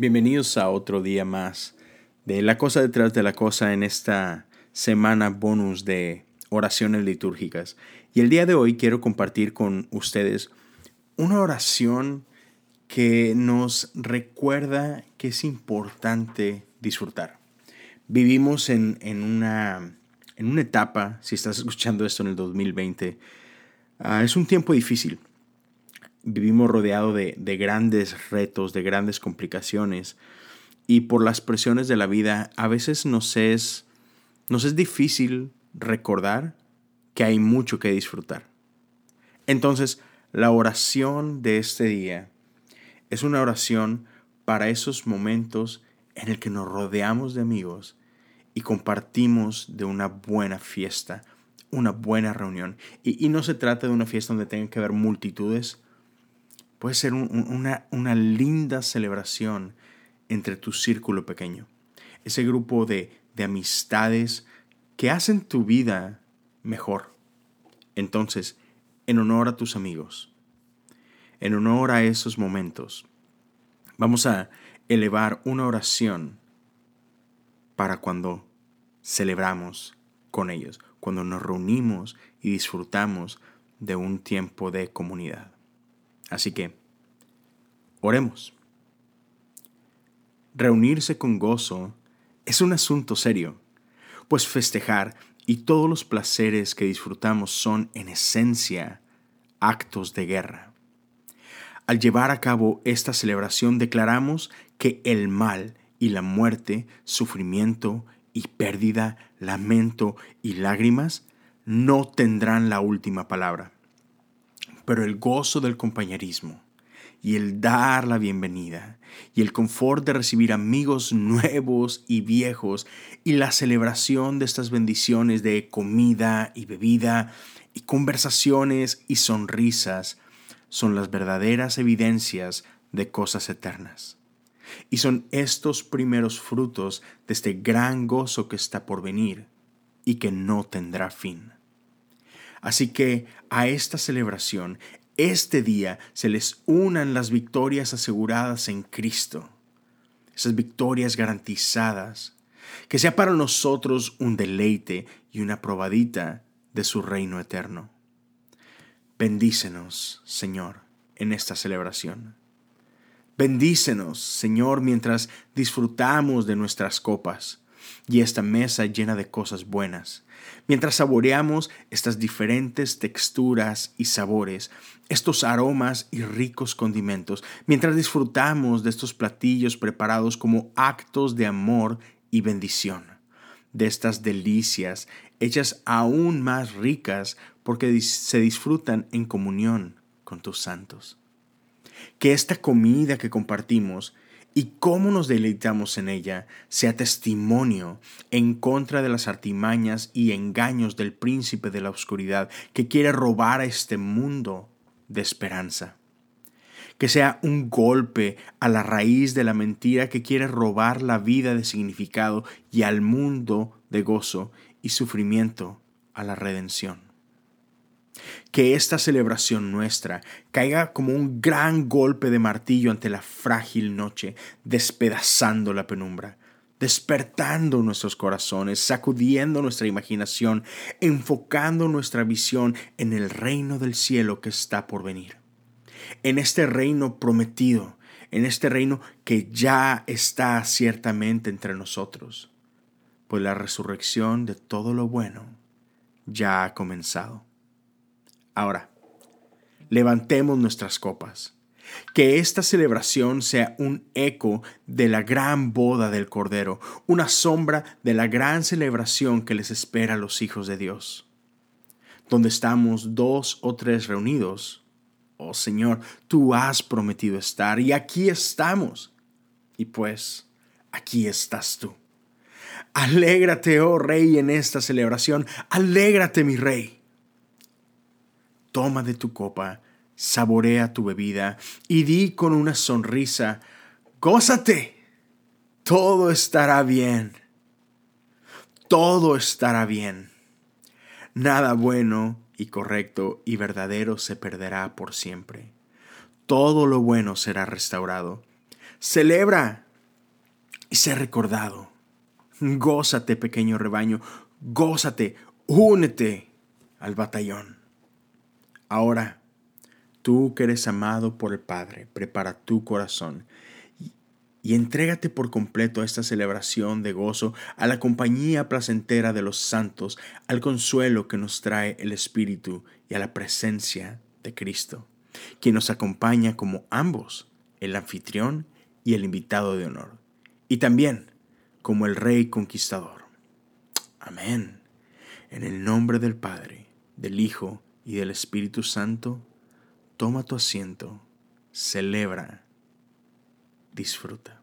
Bienvenidos a otro día más de La Cosa detrás de la Cosa en esta semana bonus de oraciones litúrgicas. Y el día de hoy quiero compartir con ustedes una oración que nos recuerda que es importante disfrutar. Vivimos en, una, en una etapa, si estás escuchando esto en el 2020, ah, es un tiempo difícil vivimos rodeados de, grandes retos, de grandes complicaciones, y por las presiones de la vida a veces nos es, nos es difícil recordar que hay mucho que disfrutar. Entonces, la oración de este día es una oración para esos momentos en el que nos rodeamos de amigos y compartimos de una buena fiesta, una buena reunión. Y, y no se trata de una fiesta donde tengan que haber multitudes, Puede ser una, linda celebración entre tu círculo pequeño. Ese grupo de, de amistades que hacen tu vida mejor. Entonces, en honor a tus amigos, en honor a esos momentos, vamos a elevar una oración para cuando celebramos con ellos, cuando nos reunimos y disfrutamos de un tiempo de comunidad. Así que, oremos. Reunirse con gozo es un asunto serio, pues festejar y todos los placeres que disfrutamos son, en esencia, actos de guerra. Al llevar a cabo esta celebración declaramos que el mal y la muerte, sufrimiento y pérdida, lamento y lágrimas no tendrán la última palabra pero el gozo del compañerismo y el dar la bienvenida y el confort de recibir amigos nuevos y viejos y la celebración de estas bendiciones de comida y bebida y conversaciones y sonrisas son las verdaderas evidencias de cosas eternas. Y son estos primeros frutos de este gran gozo que está por venir y que no tendrá fin. Así que a esta celebración, este día, se les unan las victorias aseguradas en Cristo, esas victorias garantizadas, que sea para nosotros un deleite y una probadita de su reino eterno. Bendícenos, Señor, en esta celebración. Bendícenos, Señor, mientras disfrutamos de nuestras copas y esta mesa llena de cosas buenas. Mientras saboreamos estas diferentes texturas y sabores, estos aromas y ricos condimentos, mientras disfrutamos de estos platillos preparados como actos de amor y bendición, de estas delicias hechas aún más ricas porque se disfrutan en comunión con tus santos. Que esta comida que compartimos y cómo nos deleitamos en ella sea testimonio en contra de las artimañas y engaños del príncipe de la oscuridad que quiere robar a este mundo de esperanza. Que sea un golpe a la raíz de la mentira que quiere robar la vida de significado y al mundo de gozo y sufrimiento a la redención que esta celebración nuestra caiga como un gran golpe de martillo ante la frágil noche, despedazando la penumbra, despertando nuestros corazones, sacudiendo nuestra imaginación, enfocando nuestra visión en el reino del cielo que está por venir. En este reino prometido, en este reino que ya está ciertamente entre nosotros, pues la resurrección de todo lo bueno ya ha comenzado. Ahora, levantemos nuestras copas. Que esta celebración sea un eco de la gran boda del Cordero, una sombra de la gran celebración que les espera a los hijos de Dios. Donde estamos dos o tres reunidos, oh Señor, tú has prometido estar y aquí estamos. Y pues, aquí estás tú. Alégrate, oh Rey, en esta celebración. Alégrate, mi Rey toma de tu copa, saborea tu bebida y di con una sonrisa, gózate, todo estará bien, todo estará bien. Nada bueno y correcto y verdadero se perderá por siempre. Todo lo bueno será restaurado. Celebra, y ser recordado. Gózate, pequeño rebaño, gózate, únete al batallón. Ahora, tú que eres amado por el Padre, prepara tu corazón y entrégate por completo a esta celebración de gozo, a la compañía placentera de los santos, al consuelo que nos trae el Espíritu y a la presencia de Cristo, quien nos acompaña como ambos, el anfitrión y el invitado de honor, y también como el Rey conquistador. Amén. En el nombre del Padre, del Hijo y del Espíritu Santo, toma tu asiento, celebra disfruta.